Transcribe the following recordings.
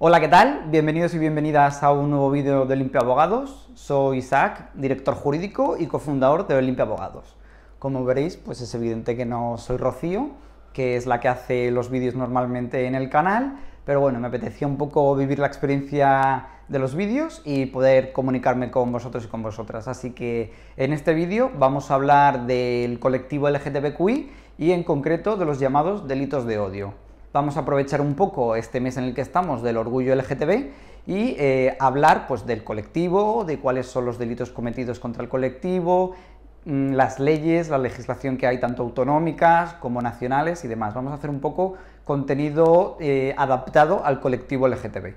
Hola, ¿qué tal? Bienvenidos y bienvenidas a un nuevo vídeo de Olimpia Abogados. Soy Isaac, director jurídico y cofundador de Olimpia Abogados. Como veréis, pues es evidente que no soy Rocío, que es la que hace los vídeos normalmente en el canal, pero bueno, me apetecía un poco vivir la experiencia de los vídeos y poder comunicarme con vosotros y con vosotras. Así que en este vídeo vamos a hablar del colectivo LGTBQI y en concreto de los llamados delitos de odio. Vamos a aprovechar un poco este mes en el que estamos del orgullo LGTB y eh, hablar pues, del colectivo, de cuáles son los delitos cometidos contra el colectivo, mm, las leyes, la legislación que hay tanto autonómicas como nacionales y demás. Vamos a hacer un poco contenido eh, adaptado al colectivo LGTB.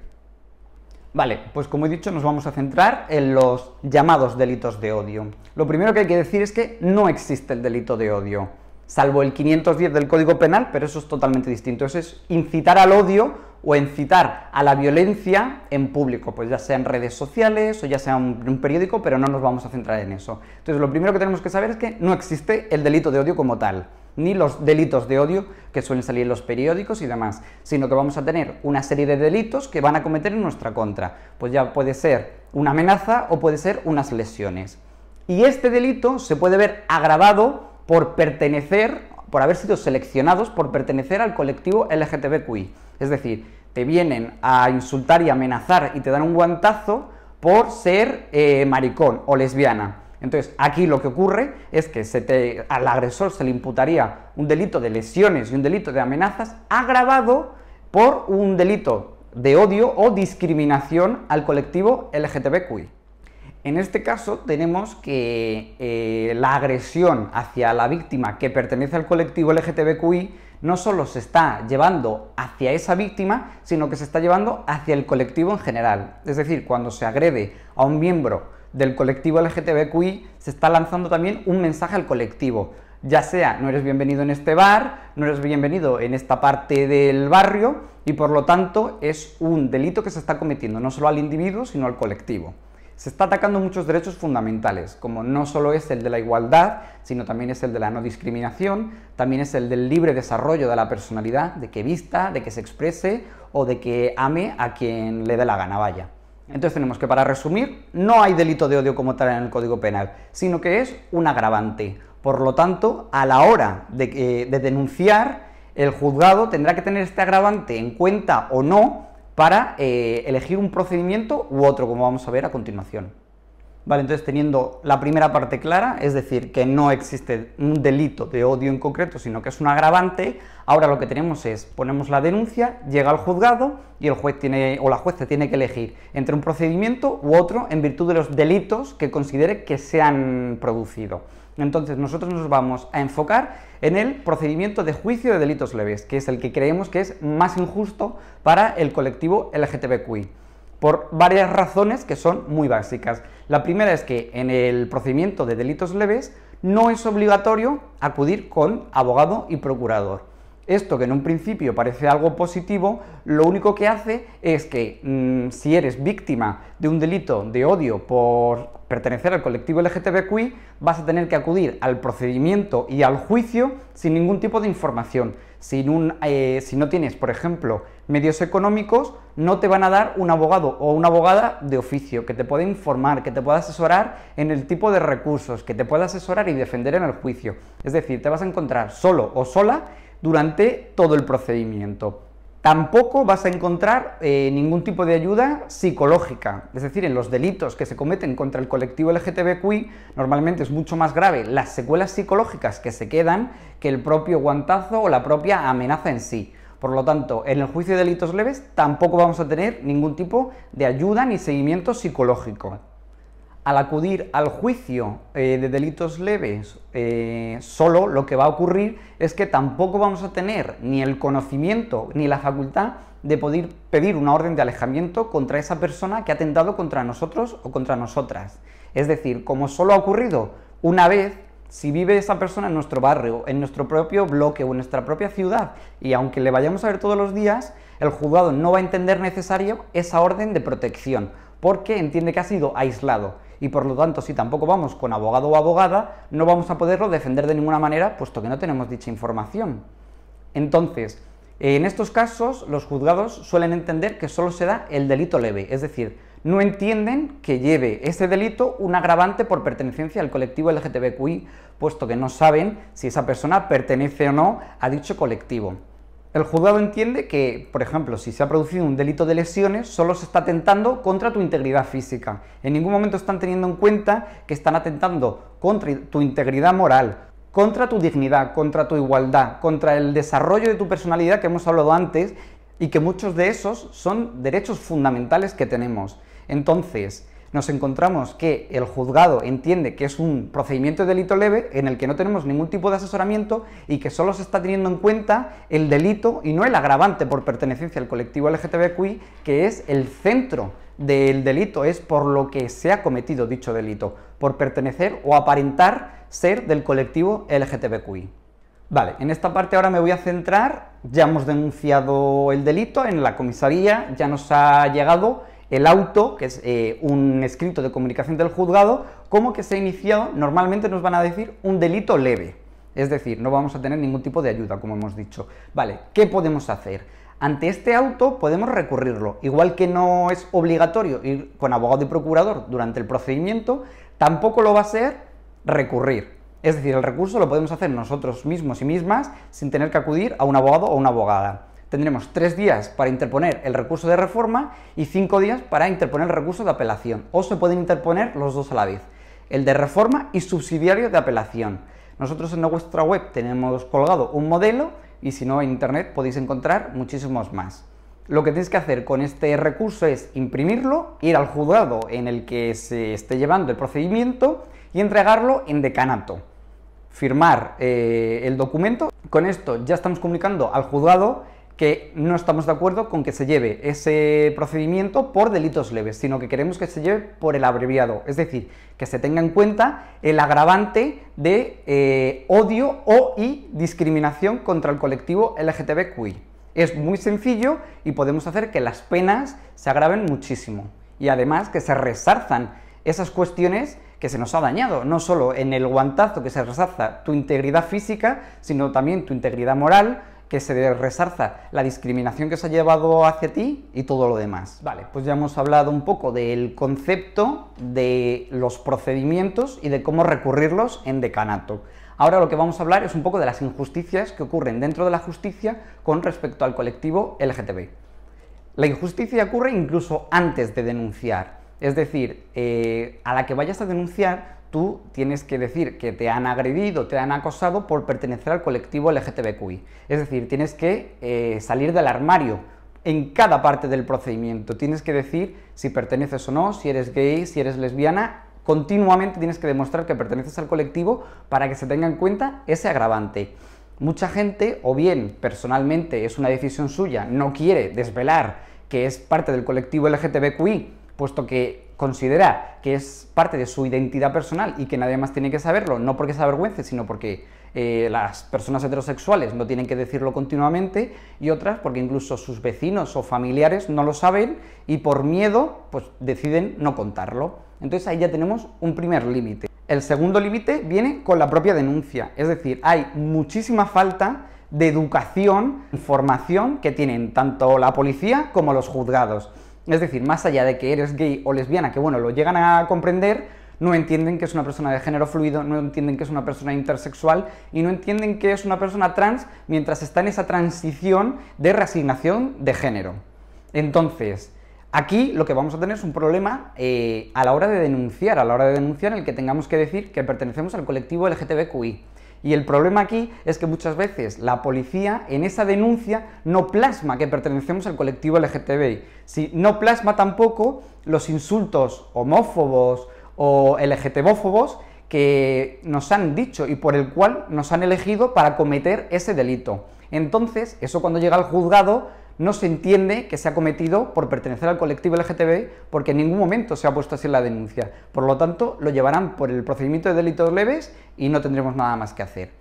Vale, pues como he dicho, nos vamos a centrar en los llamados delitos de odio. Lo primero que hay que decir es que no existe el delito de odio salvo el 510 del Código Penal, pero eso es totalmente distinto. Eso es incitar al odio o incitar a la violencia en público, pues ya sea en redes sociales o ya sea en un periódico, pero no nos vamos a centrar en eso. Entonces, lo primero que tenemos que saber es que no existe el delito de odio como tal, ni los delitos de odio que suelen salir en los periódicos y demás, sino que vamos a tener una serie de delitos que van a cometer en nuestra contra. Pues ya puede ser una amenaza o puede ser unas lesiones. Y este delito se puede ver agravado por pertenecer, por haber sido seleccionados por pertenecer al colectivo LGTBQI. Es decir, te vienen a insultar y amenazar y te dan un guantazo por ser eh, maricón o lesbiana. Entonces, aquí lo que ocurre es que se te, al agresor se le imputaría un delito de lesiones y un delito de amenazas agravado por un delito de odio o discriminación al colectivo LGTBQI. En este caso tenemos que eh, la agresión hacia la víctima que pertenece al colectivo LGTBQI no solo se está llevando hacia esa víctima, sino que se está llevando hacia el colectivo en general. Es decir, cuando se agrede a un miembro del colectivo LGTBQI, se está lanzando también un mensaje al colectivo. Ya sea, no eres bienvenido en este bar, no eres bienvenido en esta parte del barrio, y por lo tanto es un delito que se está cometiendo no solo al individuo, sino al colectivo se está atacando muchos derechos fundamentales, como no solo es el de la igualdad, sino también es el de la no discriminación, también es el del libre desarrollo de la personalidad, de que vista, de que se exprese o de que ame a quien le dé la gana, vaya. Entonces tenemos que, para resumir, no hay delito de odio como tal en el Código Penal, sino que es un agravante. Por lo tanto, a la hora de, de denunciar, el juzgado tendrá que tener este agravante en cuenta o no para eh, elegir un procedimiento u otro, como vamos a ver a continuación. Vale, entonces teniendo la primera parte clara, es decir, que no existe un delito de odio en concreto, sino que es un agravante, ahora lo que tenemos es, ponemos la denuncia, llega al juzgado y el juez tiene, o la jueza tiene que elegir entre un procedimiento u otro en virtud de los delitos que considere que se han producido. Entonces nosotros nos vamos a enfocar en el procedimiento de juicio de delitos leves, que es el que creemos que es más injusto para el colectivo LGTBQI, por varias razones que son muy básicas. La primera es que en el procedimiento de delitos leves no es obligatorio acudir con abogado y procurador. Esto que en un principio parece algo positivo, lo único que hace es que mm, si eres víctima de un delito de odio por pertenecer al colectivo LGTBQI, vas a tener que acudir al procedimiento y al juicio sin ningún tipo de información. Eh, si no tienes, por ejemplo, medios económicos, no te van a dar un abogado o una abogada de oficio que te pueda informar, que te pueda asesorar en el tipo de recursos, que te pueda asesorar y defender en el juicio. Es decir, te vas a encontrar solo o sola durante todo el procedimiento. Tampoco vas a encontrar eh, ningún tipo de ayuda psicológica, es decir, en los delitos que se cometen contra el colectivo LGTBQI, normalmente es mucho más grave las secuelas psicológicas que se quedan que el propio guantazo o la propia amenaza en sí. Por lo tanto, en el juicio de delitos leves tampoco vamos a tener ningún tipo de ayuda ni seguimiento psicológico al acudir al juicio eh, de delitos leves, eh, solo lo que va a ocurrir es que tampoco vamos a tener ni el conocimiento ni la facultad de poder pedir una orden de alejamiento contra esa persona que ha atentado contra nosotros o contra nosotras. Es decir, como solo ha ocurrido una vez, si vive esa persona en nuestro barrio, en nuestro propio bloque o en nuestra propia ciudad, y aunque le vayamos a ver todos los días, el juzgado no va a entender necesario esa orden de protección, porque entiende que ha sido aislado y por lo tanto si tampoco vamos con abogado o abogada no vamos a poderlo defender de ninguna manera puesto que no tenemos dicha información. Entonces, En estos casos, los juzgados suelen entender que solo se da el delito leve, es decir, no entienden que lleve ese delito un agravante por pertenencia al colectivo LGTBQI, puesto que no saben si esa persona pertenece o no a dicho colectivo. El juzgado entiende que, por ejemplo, si se ha producido un delito de lesiones, solo se está atentando contra tu integridad física. En ningún momento están teniendo en cuenta que están atentando contra tu integridad moral, contra tu dignidad, contra tu igualdad, contra el desarrollo de tu personalidad que hemos hablado antes y que muchos de esos son derechos fundamentales que tenemos. Entonces, nos encontramos que el juzgado entiende que es un procedimiento de delito leve en el que no tenemos ningún tipo de asesoramiento y que solo se está teniendo en cuenta el delito y no el agravante por pertenencia al colectivo LGTBQI, que es el centro del delito, es por lo que se ha cometido dicho delito, por pertenecer o aparentar ser del colectivo LGTBQI. Vale, en esta parte ahora me voy a centrar, ya hemos denunciado el delito en la comisaría, ya nos ha llegado el auto, que es eh, un escrito de comunicación del juzgado, como que se ha iniciado, normalmente nos van a decir un delito leve. Es decir, no vamos a tener ningún tipo de ayuda, como hemos dicho. Vale, ¿qué podemos hacer? Ante este auto podemos recurrirlo. Igual que no es obligatorio ir con abogado y procurador durante el procedimiento, tampoco lo va a ser recurrir. Es decir, el recurso lo podemos hacer nosotros mismos y mismas sin tener que acudir a un abogado o una abogada tendremos tres días para interponer el recurso de reforma y cinco días para interponer el recurso de apelación, o se pueden interponer los dos a la vez, el de reforma y subsidiario de apelación. Nosotros en nuestra web tenemos colgado un modelo y si no en internet podéis encontrar muchísimos más. Lo que tenéis que hacer con este recurso es imprimirlo, ir al juzgado en el que se esté llevando el procedimiento y entregarlo en decanato. Firmar eh, el documento. Con esto ya estamos comunicando al juzgado que no estamos de acuerdo con que se lleve ese procedimiento por delitos leves, sino que queremos que se lleve por el abreviado, es decir, que se tenga en cuenta el agravante de eh, odio o y discriminación contra el colectivo LGTBQI. Es muy sencillo y podemos hacer que las penas se agraven muchísimo y además que se resarzan esas cuestiones que se nos ha dañado, no solo en el guantazo que se resarza tu integridad física, sino también tu integridad moral, que se resarza la discriminación que se ha llevado hacia ti y todo lo demás. Vale, pues ya hemos hablado un poco del concepto, de los procedimientos y de cómo recurrirlos en decanato. Ahora lo que vamos a hablar es un poco de las injusticias que ocurren dentro de la justicia con respecto al colectivo LGTB. La injusticia ocurre incluso antes de denunciar, es decir, eh, a la que vayas a denunciar tú tienes que decir que te han agredido, te han acosado por pertenecer al colectivo LGTBQI. Es decir, tienes que eh, salir del armario en cada parte del procedimiento. Tienes que decir si perteneces o no, si eres gay, si eres lesbiana. Continuamente tienes que demostrar que perteneces al colectivo para que se tenga en cuenta ese agravante. Mucha gente, o bien personalmente es una decisión suya, no quiere desvelar que es parte del colectivo LGTBQI, puesto que considera que es parte de su identidad personal y que nadie más tiene que saberlo, no porque se avergüence, sino porque eh, las personas heterosexuales no tienen que decirlo continuamente y otras porque incluso sus vecinos o familiares no lo saben y por miedo pues deciden no contarlo. Entonces ahí ya tenemos un primer límite. El segundo límite viene con la propia denuncia, es decir, hay muchísima falta de educación, información que tienen tanto la policía como los juzgados. Es decir, más allá de que eres gay o lesbiana, que bueno, lo llegan a comprender, no entienden que es una persona de género fluido, no entienden que es una persona intersexual y no entienden que es una persona trans mientras está en esa transición de reasignación de género. Entonces, aquí lo que vamos a tener es un problema eh, a la hora de denunciar, a la hora de denunciar en el que tengamos que decir que pertenecemos al colectivo LGTBQI. Y el problema aquí es que muchas veces la policía en esa denuncia no plasma que pertenecemos al colectivo LGTBI. Si no plasma tampoco los insultos homófobos o LGTBófobos que nos han dicho y por el cual nos han elegido para cometer ese delito. Entonces, eso cuando llega al juzgado no se entiende que se ha cometido por pertenecer al colectivo LGTB porque en ningún momento se ha puesto así la denuncia. Por lo tanto, lo llevarán por el procedimiento de delitos leves y no tendremos nada más que hacer.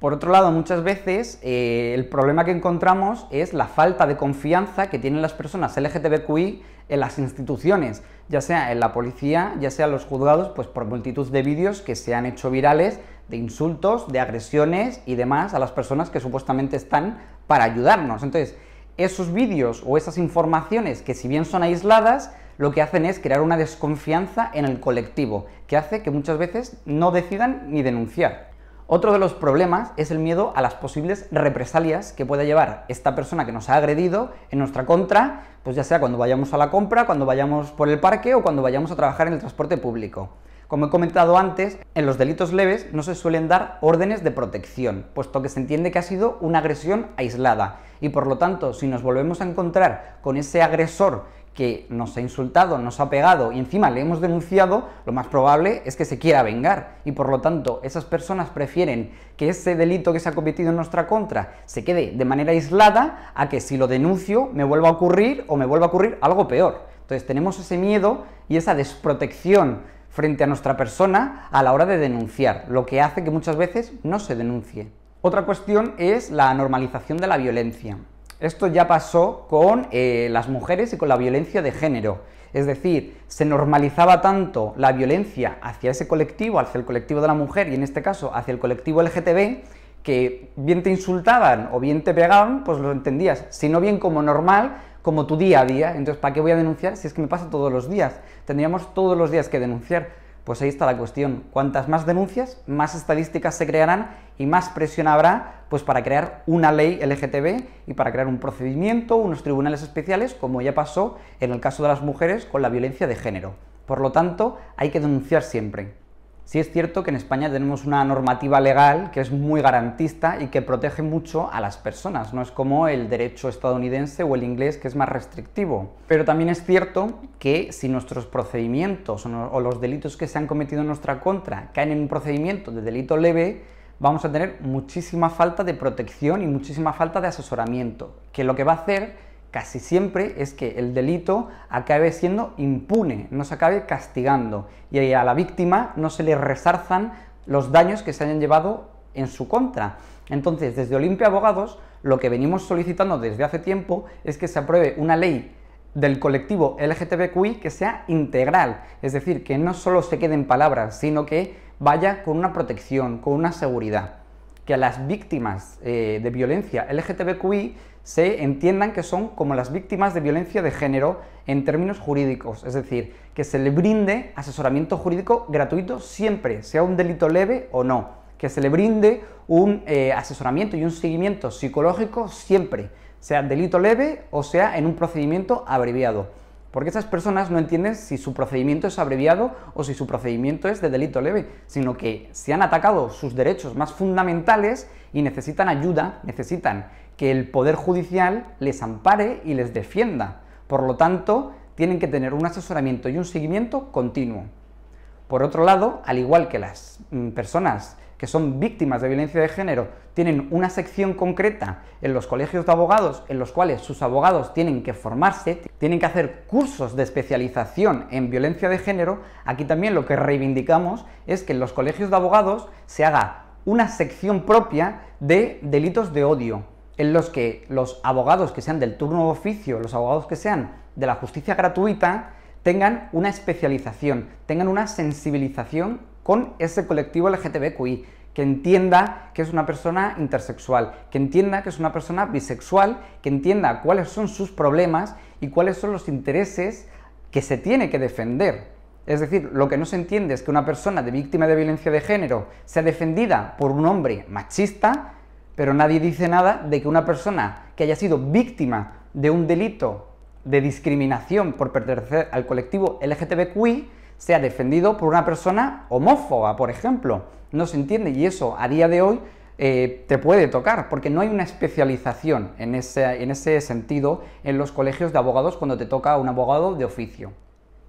Por otro lado, muchas veces eh, el problema que encontramos es la falta de confianza que tienen las personas LGTBQI en las instituciones, ya sea en la policía, ya sea en los juzgados, pues por multitud de vídeos que se han hecho virales de insultos, de agresiones y demás a las personas que supuestamente están para ayudarnos. Entonces, esos vídeos o esas informaciones que si bien son aisladas, lo que hacen es crear una desconfianza en el colectivo, que hace que muchas veces no decidan ni denunciar. Otro de los problemas es el miedo a las posibles represalias que pueda llevar esta persona que nos ha agredido en nuestra contra, pues ya sea cuando vayamos a la compra, cuando vayamos por el parque o cuando vayamos a trabajar en el transporte público. Como he comentado antes, en los delitos leves no se suelen dar órdenes de protección, puesto que se entiende que ha sido una agresión aislada y por lo tanto, si nos volvemos a encontrar con ese agresor que nos ha insultado, nos ha pegado y encima le hemos denunciado, lo más probable es que se quiera vengar y por lo tanto esas personas prefieren que ese delito que se ha cometido en nuestra contra se quede de manera aislada a que si lo denuncio me vuelva a ocurrir o me vuelva a ocurrir algo peor. Entonces tenemos ese miedo y esa desprotección frente a nuestra persona a la hora de denunciar, lo que hace que muchas veces no se denuncie. Otra cuestión es la normalización de la violencia. Esto ya pasó con eh, las mujeres y con la violencia de género. Es decir, se normalizaba tanto la violencia hacia ese colectivo, hacia el colectivo de la mujer y en este caso hacia el colectivo LGTB, que bien te insultaban o bien te pegaban, pues lo entendías, si no bien como normal, como tu día a día. Entonces, ¿para qué voy a denunciar si es que me pasa todos los días? Tendríamos todos los días que denunciar. Pues ahí está la cuestión. Cuantas más denuncias, más estadísticas se crearán y más presión habrá pues, para crear una ley LGTB y para crear un procedimiento, unos tribunales especiales, como ya pasó en el caso de las mujeres con la violencia de género. Por lo tanto, hay que denunciar siempre. Sí es cierto que en España tenemos una normativa legal que es muy garantista y que protege mucho a las personas, no es como el derecho estadounidense o el inglés que es más restrictivo. Pero también es cierto que si nuestros procedimientos o los delitos que se han cometido en nuestra contra caen en un procedimiento de delito leve, vamos a tener muchísima falta de protección y muchísima falta de asesoramiento, que lo que va a hacer casi siempre es que el delito acabe siendo impune, no se acabe castigando y a la víctima no se le resarzan los daños que se hayan llevado en su contra. Entonces, desde Olimpia Abogados, lo que venimos solicitando desde hace tiempo es que se apruebe una ley del colectivo LGTBQI que sea integral, es decir, que no solo se quede en palabras, sino que vaya con una protección, con una seguridad que a las víctimas eh, de violencia LGTBQI se entiendan que son como las víctimas de violencia de género en términos jurídicos, es decir, que se le brinde asesoramiento jurídico gratuito siempre, sea un delito leve o no, que se le brinde un eh, asesoramiento y un seguimiento psicológico siempre, sea delito leve o sea en un procedimiento abreviado porque esas personas no entienden si su procedimiento es abreviado o si su procedimiento es de delito leve, sino que se han atacado sus derechos más fundamentales y necesitan ayuda, necesitan que el Poder Judicial les ampare y les defienda. Por lo tanto, tienen que tener un asesoramiento y un seguimiento continuo. Por otro lado, al igual que las mm, personas que son víctimas de violencia de género tienen una sección concreta en los colegios de abogados en los cuales sus abogados tienen que formarse, tienen que hacer cursos de especialización en violencia de género, aquí también lo que reivindicamos es que en los colegios de abogados se haga una sección propia de delitos de odio, en los que los abogados que sean del turno de oficio, los abogados que sean de la justicia gratuita, tengan una especialización, tengan una sensibilización con ese colectivo LGTBQI, que entienda que es una persona intersexual, que entienda que es una persona bisexual, que entienda cuáles son sus problemas y cuáles son los intereses que se tiene que defender. Es decir, lo que no se entiende es que una persona de víctima de violencia de género sea defendida por un hombre machista, pero nadie dice nada de que una persona que haya sido víctima de un delito de discriminación por pertenecer al colectivo LGTBQI sea defendido por una persona homófoba, por ejemplo. No se entiende y eso a día de hoy eh, te puede tocar, porque no hay una especialización en ese, en ese sentido en los colegios de abogados cuando te toca un abogado de oficio.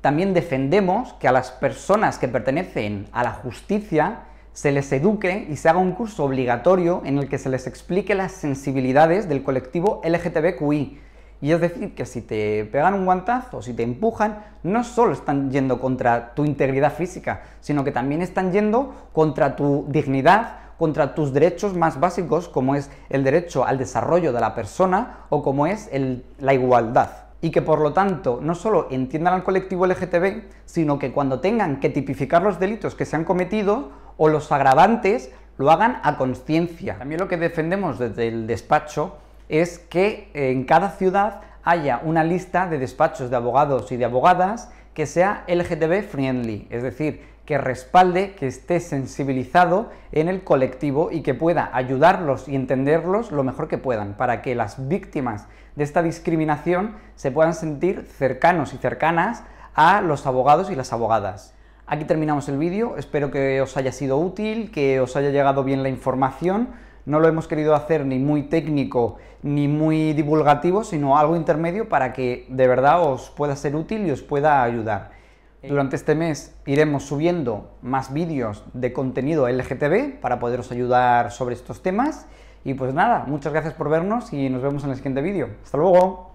También defendemos que a las personas que pertenecen a la justicia se les eduque y se haga un curso obligatorio en el que se les explique las sensibilidades del colectivo LGTBQI, y es decir, que si te pegan un guantazo, si te empujan, no solo están yendo contra tu integridad física, sino que también están yendo contra tu dignidad, contra tus derechos más básicos, como es el derecho al desarrollo de la persona o como es la igualdad. Y que por lo tanto no solo entiendan al colectivo LGTB, sino que cuando tengan que tipificar los delitos que se han cometido o los agravantes, lo hagan a conciencia. También lo que defendemos desde el despacho es que en cada ciudad haya una lista de despachos de abogados y de abogadas que sea LGTB friendly, es decir, que respalde, que esté sensibilizado en el colectivo y que pueda ayudarlos y entenderlos lo mejor que puedan, para que las víctimas de esta discriminación se puedan sentir cercanos y cercanas a los abogados y las abogadas. Aquí terminamos el vídeo, espero que os haya sido útil, que os haya llegado bien la información. No lo hemos querido hacer ni muy técnico ni muy divulgativo, sino algo intermedio para que de verdad os pueda ser útil y os pueda ayudar. Durante este mes iremos subiendo más vídeos de contenido LGTB para poderos ayudar sobre estos temas. Y pues nada, muchas gracias por vernos y nos vemos en el siguiente vídeo. ¡Hasta luego!